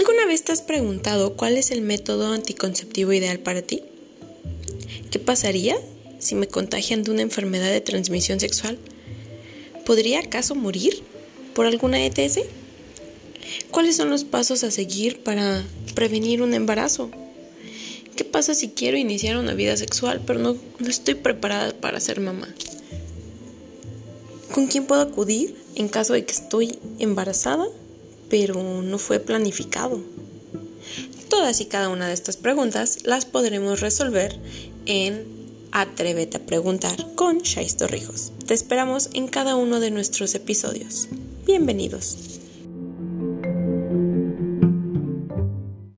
¿Alguna vez te has preguntado cuál es el método anticonceptivo ideal para ti? ¿Qué pasaría si me contagian de una enfermedad de transmisión sexual? ¿Podría acaso morir por alguna ETS? ¿Cuáles son los pasos a seguir para prevenir un embarazo? ¿Qué pasa si quiero iniciar una vida sexual pero no, no estoy preparada para ser mamá? ¿Con quién puedo acudir en caso de que estoy embarazada pero no fue planificado? Todas y cada una de estas preguntas las podremos resolver en Atrévete a preguntar con Shais Torrijos. Te esperamos en cada uno de nuestros episodios. Bienvenidos.